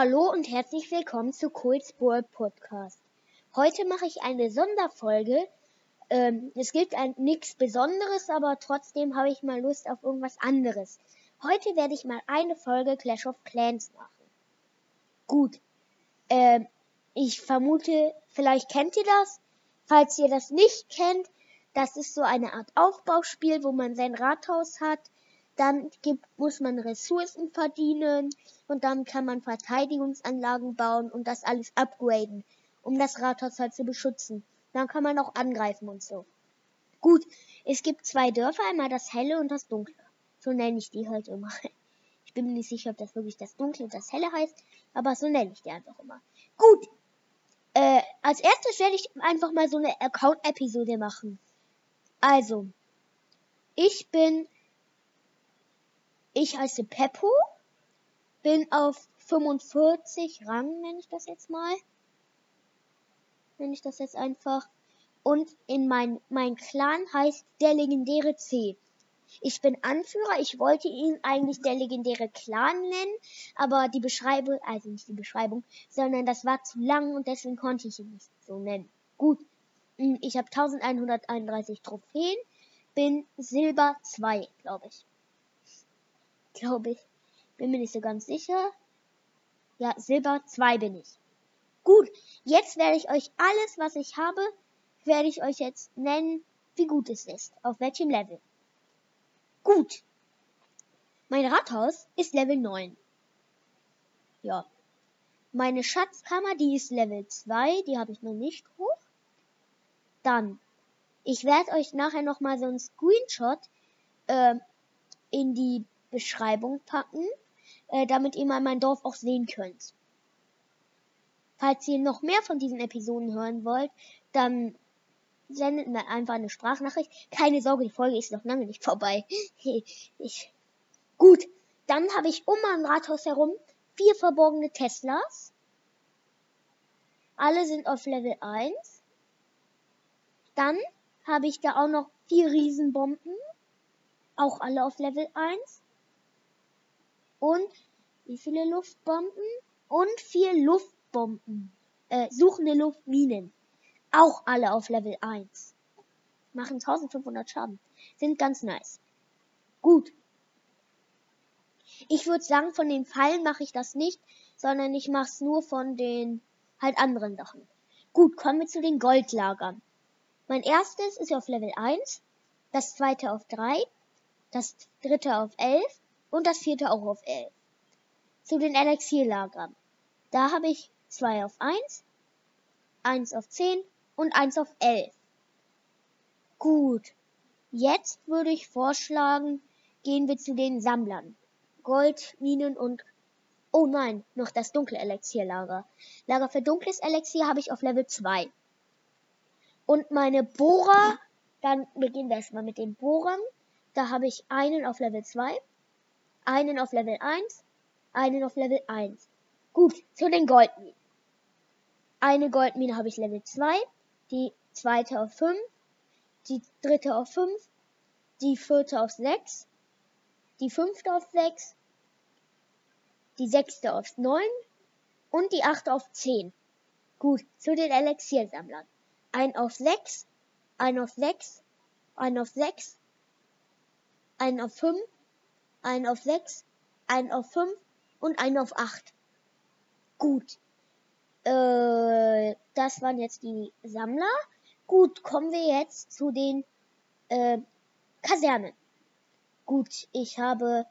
Hallo und herzlich willkommen zu Cole's World Podcast. Heute mache ich eine Sonderfolge. Ähm, es gibt nichts Besonderes, aber trotzdem habe ich mal Lust auf irgendwas anderes. Heute werde ich mal eine Folge Clash of Clans machen. Gut. Ähm, ich vermute, vielleicht kennt ihr das. Falls ihr das nicht kennt, das ist so eine Art Aufbauspiel, wo man sein Rathaus hat dann gibt, muss man Ressourcen verdienen und dann kann man Verteidigungsanlagen bauen und das alles upgraden, um das Rathaus halt zu beschützen. Dann kann man auch angreifen und so. Gut, es gibt zwei Dörfer, einmal das helle und das dunkle. So nenne ich die halt immer. Ich bin mir nicht sicher, ob das wirklich das dunkle und das helle heißt, aber so nenne ich die einfach immer. Gut, äh, als erstes werde ich einfach mal so eine Account-Episode machen. Also, ich bin ich heiße Peppo, bin auf 45 Rang, nenne ich das jetzt mal. Nenne ich das jetzt einfach. Und in mein, mein Clan heißt der legendäre C. Ich bin Anführer, ich wollte ihn eigentlich der legendäre Clan nennen, aber die Beschreibung, also nicht die Beschreibung, sondern das war zu lang und deswegen konnte ich ihn nicht so nennen. Gut, hm, ich habe 1131 Trophäen, bin Silber 2, glaube ich glaube ich. Bin mir nicht so ganz sicher. Ja, Silber 2 bin ich. Gut, jetzt werde ich euch alles, was ich habe, werde ich euch jetzt nennen, wie gut es ist. Auf welchem Level. Gut. Mein Rathaus ist Level 9. Ja. Meine Schatzkammer, die ist Level 2, die habe ich noch nicht hoch. Dann, ich werde euch nachher nochmal so einen Screenshot äh, in die Beschreibung packen, äh, damit ihr mal mein Dorf auch sehen könnt. Falls ihr noch mehr von diesen Episoden hören wollt, dann sendet mir einfach eine Sprachnachricht. Keine Sorge, die Folge ist noch lange nicht vorbei. ich. Gut, dann habe ich um mein Rathaus herum vier verborgene Teslas. Alle sind auf Level 1. Dann habe ich da auch noch vier Riesenbomben. Auch alle auf Level 1 und wie viele Luftbomben? Und vier Luftbomben. Äh, suchende Luftminen. Auch alle auf Level 1. Machen 1500 Schaden. Sind ganz nice. Gut. Ich würde sagen, von den Pfeilen mache ich das nicht, sondern ich mache es nur von den halt anderen Sachen. Gut, kommen wir zu den Goldlagern. Mein erstes ist auf Level 1, das zweite auf 3, das dritte auf 11 und das vierte auch auf 11. Zu den Elixierlagern. Da habe ich zwei auf 1, eins auf 10 und eins auf 11. Gut. Jetzt würde ich vorschlagen, gehen wir zu den Sammlern. Gold, Minen und Oh nein, noch das dunkle Elixierlager. Lager für dunkles Elixier habe ich auf Level 2. Und meine Bohrer, dann beginnen wir erstmal mit den Bohrern. Da habe ich einen auf Level 2, einen auf Level 1, einen auf Level 1. Gut, zu den Goldminen. Eine Goldmine habe ich Level 2, die zweite auf 5, die dritte auf 5, die vierte auf 6, die fünfte auf 6, die sechste auf 9 und die achte auf 10. Gut, zu den Elixiersammlern. Ein auf 6, ein auf 6, ein auf 6, ein auf 5, einen auf 6, einen auf 5 und einen auf 8. Gut. Äh, das waren jetzt die Sammler. Gut, kommen wir jetzt zu den äh, Kasernen. Gut, ich habe.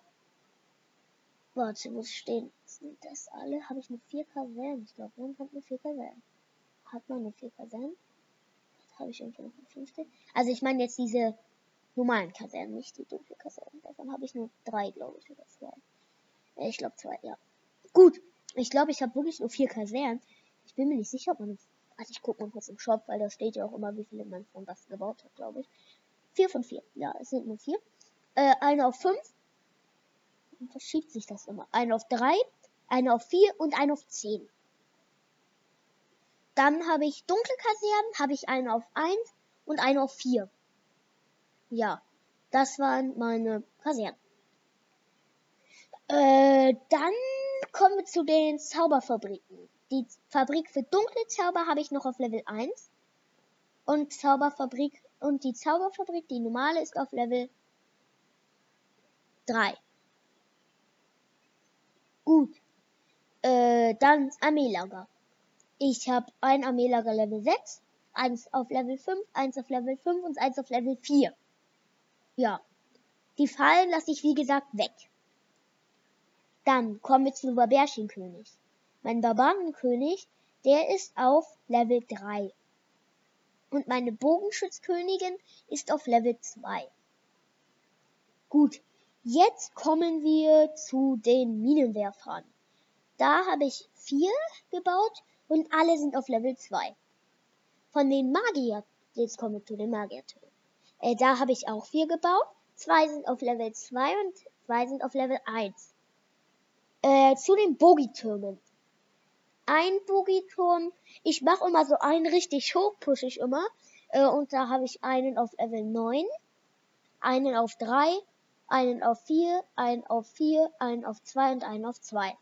Warte, muss stehen. Sind das alle? Habe ich nur vier Kasernen? Ich glaube, man hat nur vier Kasernen. Hat man nur vier Kasernen? Habe ich irgendwie noch eine fünfte? Also ich meine jetzt diese normalen Kasernen, nicht die dunkle Kasernen. Davon habe ich nur drei, glaube ich, oder zwei. Äh, ich glaube zwei, ja. Gut, ich glaube, ich habe wirklich nur vier Kasernen. Ich bin mir nicht sicher, ob man... Also ich gucke mal kurz im Shop, weil da steht ja auch immer, wie viele man von was gebaut hat, glaube ich. Vier von vier. Ja, es sind nur vier. Äh, eine auf fünf. Und verschiebt sich das immer. Eine auf drei, eine auf vier und eine auf zehn. Dann habe ich dunkle Kasernen, habe ich eine auf eins und eine auf vier. Ja, das waren meine Kasernen. Äh, dann kommen wir zu den Zauberfabriken. Die Fabrik für dunkle Zauber habe ich noch auf Level 1. Und Zauberfabrik und die Zauberfabrik, die normale, ist auf Level 3. Gut. Äh, dann Armeelager. Ich habe ein Armeelager Level 6, eins auf Level 5, eins auf Level 5 und eins auf Level 4. Ja. Die Fallen lasse ich wie gesagt weg. Dann kommen wir zu Barbärchenkönig. Mein Barbarenkönig, der ist auf Level 3. Und meine Bogenschützkönigin ist auf Level 2. Gut, jetzt kommen wir zu den Minenwerfern. Da habe ich vier gebaut und alle sind auf Level 2. Von den Magier, jetzt kommen wir zu den Magiertürmen. Äh, da habe ich auch vier gebaut. Zwei sind auf Level 2 und zwei sind auf Level 1. Äh, zu den Bogitürmen. Ein Bogiturm, ich mache immer so einen richtig hoch, pushe ich immer. Äh, und da habe ich einen auf Level 9, einen auf 3, einen auf 4, einen auf 4, einen auf 2 und einen auf 2.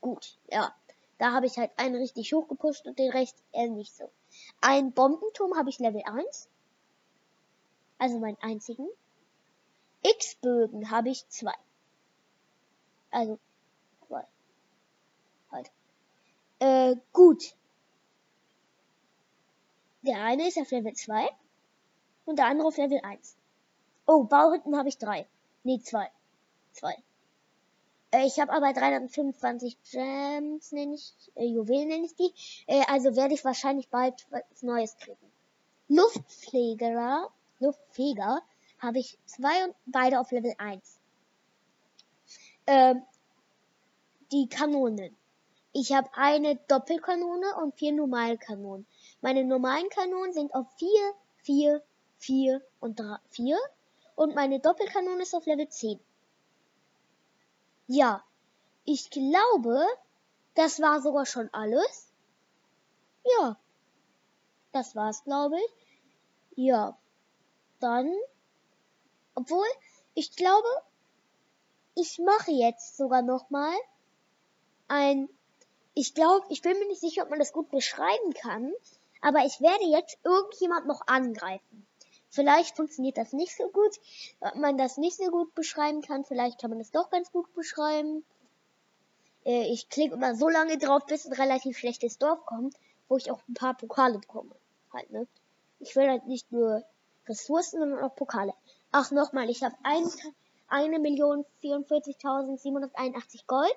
Gut, ja. Da habe ich halt einen richtig hoch gepusht und den Rest eher nicht so. Ein Bombenturm habe ich Level 1. Also meinen einzigen. X-Bögen habe ich zwei. Also, zwei. Halt. Äh, gut. Der eine ist auf Level 2 und der andere auf Level 1. Oh, Bauhütten habe ich drei. Nee, zwei. Zwei. Äh, ich habe aber 325 Gems, nenne ich, äh, Juwelen nenne ich die. Äh, also werde ich wahrscheinlich bald was Neues kriegen. Luftpfleger, Luftfeger habe ich zwei und beide auf Level 1. Ähm, die Kanonen. Ich habe eine Doppelkanone und vier Normalkanonen. Meine normalen Kanonen sind auf 4, 4, 4 und 3, 4. Und meine Doppelkanone ist auf Level 10. Ja, ich glaube, das war sogar schon alles. Ja, das war's, glaube ich. Ja, dann obwohl, ich glaube, ich mache jetzt sogar noch mal ein. Ich glaube, ich bin mir nicht sicher, ob man das gut beschreiben kann, aber ich werde jetzt irgendjemand noch angreifen. Vielleicht funktioniert das nicht so gut, ob man das nicht so gut beschreiben kann. Vielleicht kann man das doch ganz gut beschreiben. Äh, ich klicke immer so lange drauf, bis ein relativ schlechtes Dorf kommt, wo ich auch ein paar Pokale bekomme. Halt, ne? Ich will halt nicht nur Ressourcen, sondern auch Pokale. Ach, nochmal, ich habe 1.044.781 Gold,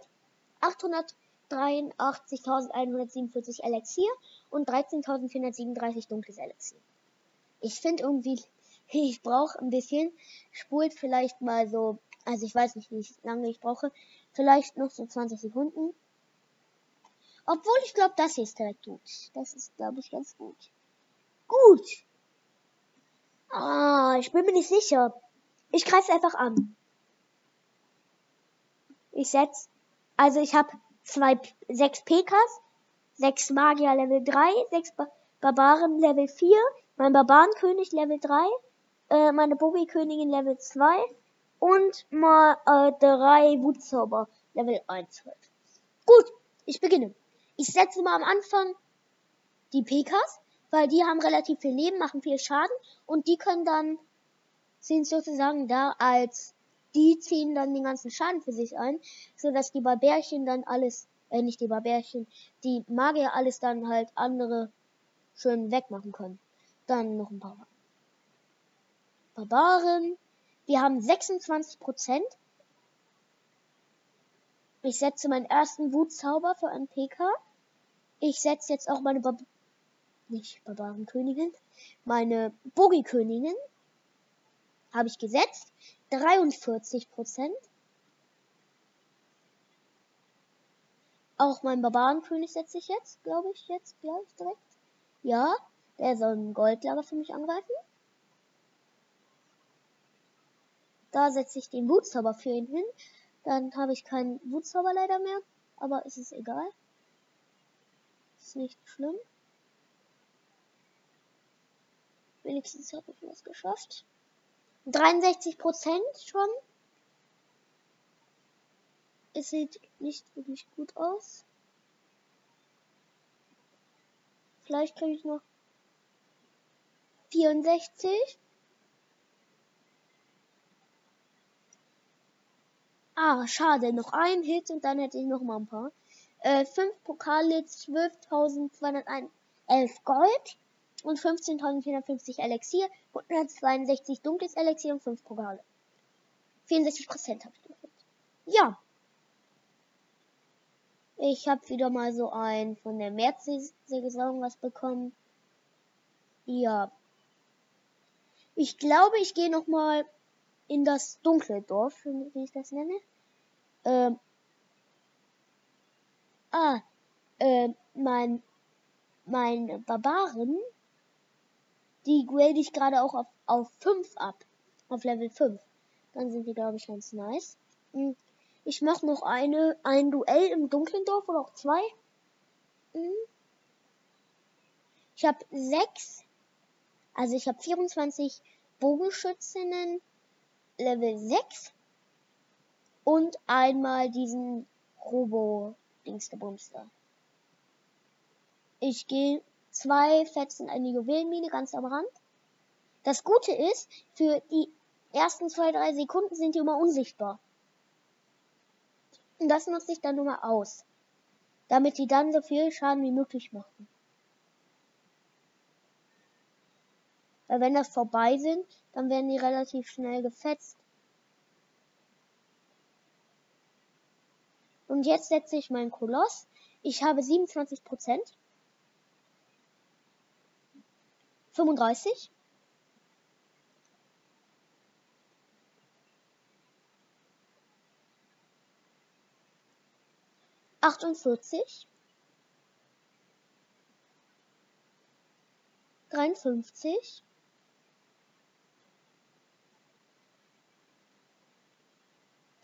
883.147 Elixier und 13.437 dunkles Elixier. Ich finde irgendwie, ich brauche ein bisschen, spult vielleicht mal so, also ich weiß nicht, wie lange ich brauche, vielleicht noch so 20 Sekunden. Obwohl ich glaube, das hier ist direkt gut. Das ist, glaube ich, ganz gut. Gut. Ah, ich bin mir nicht sicher. Ich greife einfach an. Ich setz, also ich habe zwei, sechs PKs, sechs Magier Level 3, sechs ba Barbaren Level 4, mein Barbarenkönig Level 3, äh, meine Bogi-Königin Level 2 und mal äh, drei Wutzauber Level 1 Gut, ich beginne. Ich setze mal am Anfang die PKs weil die haben relativ viel Leben, machen viel Schaden und die können dann, sind sozusagen da als, die ziehen dann den ganzen Schaden für sich ein, so dass die Barbärchen dann alles, äh, nicht die Barbärchen, die Magier alles dann halt andere schön wegmachen können. Dann noch ein paar Barbaren. Wir haben 26 Prozent. Ich setze meinen ersten Wutzauber für einen PK. Ich setze jetzt auch meine Bar nicht Barbarenkönigin, meine Bogi-Königin habe ich gesetzt. 43 Prozent. Auch mein Barbarenkönig setze ich jetzt, glaube ich, jetzt gleich direkt. Ja, der soll ein Goldlager für mich angreifen. Da setze ich den Wutzauber für ihn hin. Dann habe ich keinen Wutzauber leider mehr, aber es ist egal. Ist nicht schlimm. Wenigstens habe ich was geschafft. 63 Prozent schon. es sieht nicht wirklich gut aus. Vielleicht kriege ich noch 64. Ah, schade. Noch ein Hit und dann hätte ich noch mal ein paar. Äh, 5 Pokale, 12.211 Gold und 15.450 Elixier, 162 dunkles Elixier und 5 Pokale. 64% habe ich gekriegt. Ja. Ich habe wieder mal so ein von der Märzsaison was bekommen. Ja. Ich glaube, ich gehe noch mal in das dunkle Dorf, wie ich das nenne. Ähm. Ah, äh, mein, mein Barbaren, die grade ich gerade auch auf, auf 5 ab. Auf Level 5. Dann sind die, glaube ich, ganz nice. Hm. Ich mache noch eine, ein Duell im dunklen Dorf oder auch zwei. Hm. Ich habe sechs, also ich habe 24 Bogenschützinnen Level 6 und einmal diesen Robo Dingsterbumster. Ich gehe zwei Fetzen in die Juwelenmine ganz am Rand. Das Gute ist, für die ersten zwei, drei Sekunden sind die immer unsichtbar. Und das nutze ich dann nur mal aus. Damit die dann so viel Schaden wie möglich machen. Weil wenn das vorbei sind, dann werden die relativ schnell gefetzt. Und jetzt setze ich meinen Koloss. Ich habe 27 Prozent. 35. Achtundvierzig. Dreiundfünfzig.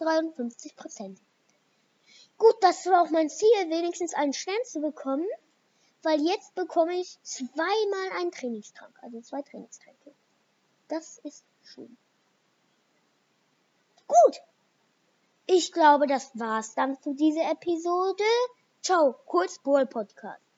53 Prozent. Gut, das war auch mein Ziel, wenigstens einen Stern zu bekommen, weil jetzt bekomme ich zweimal einen Trainingstrank, also zwei Trainingstränke. Das ist schön. Gut. Ich glaube, das war's dann für diese Episode. Ciao, kurz Brawl Podcast.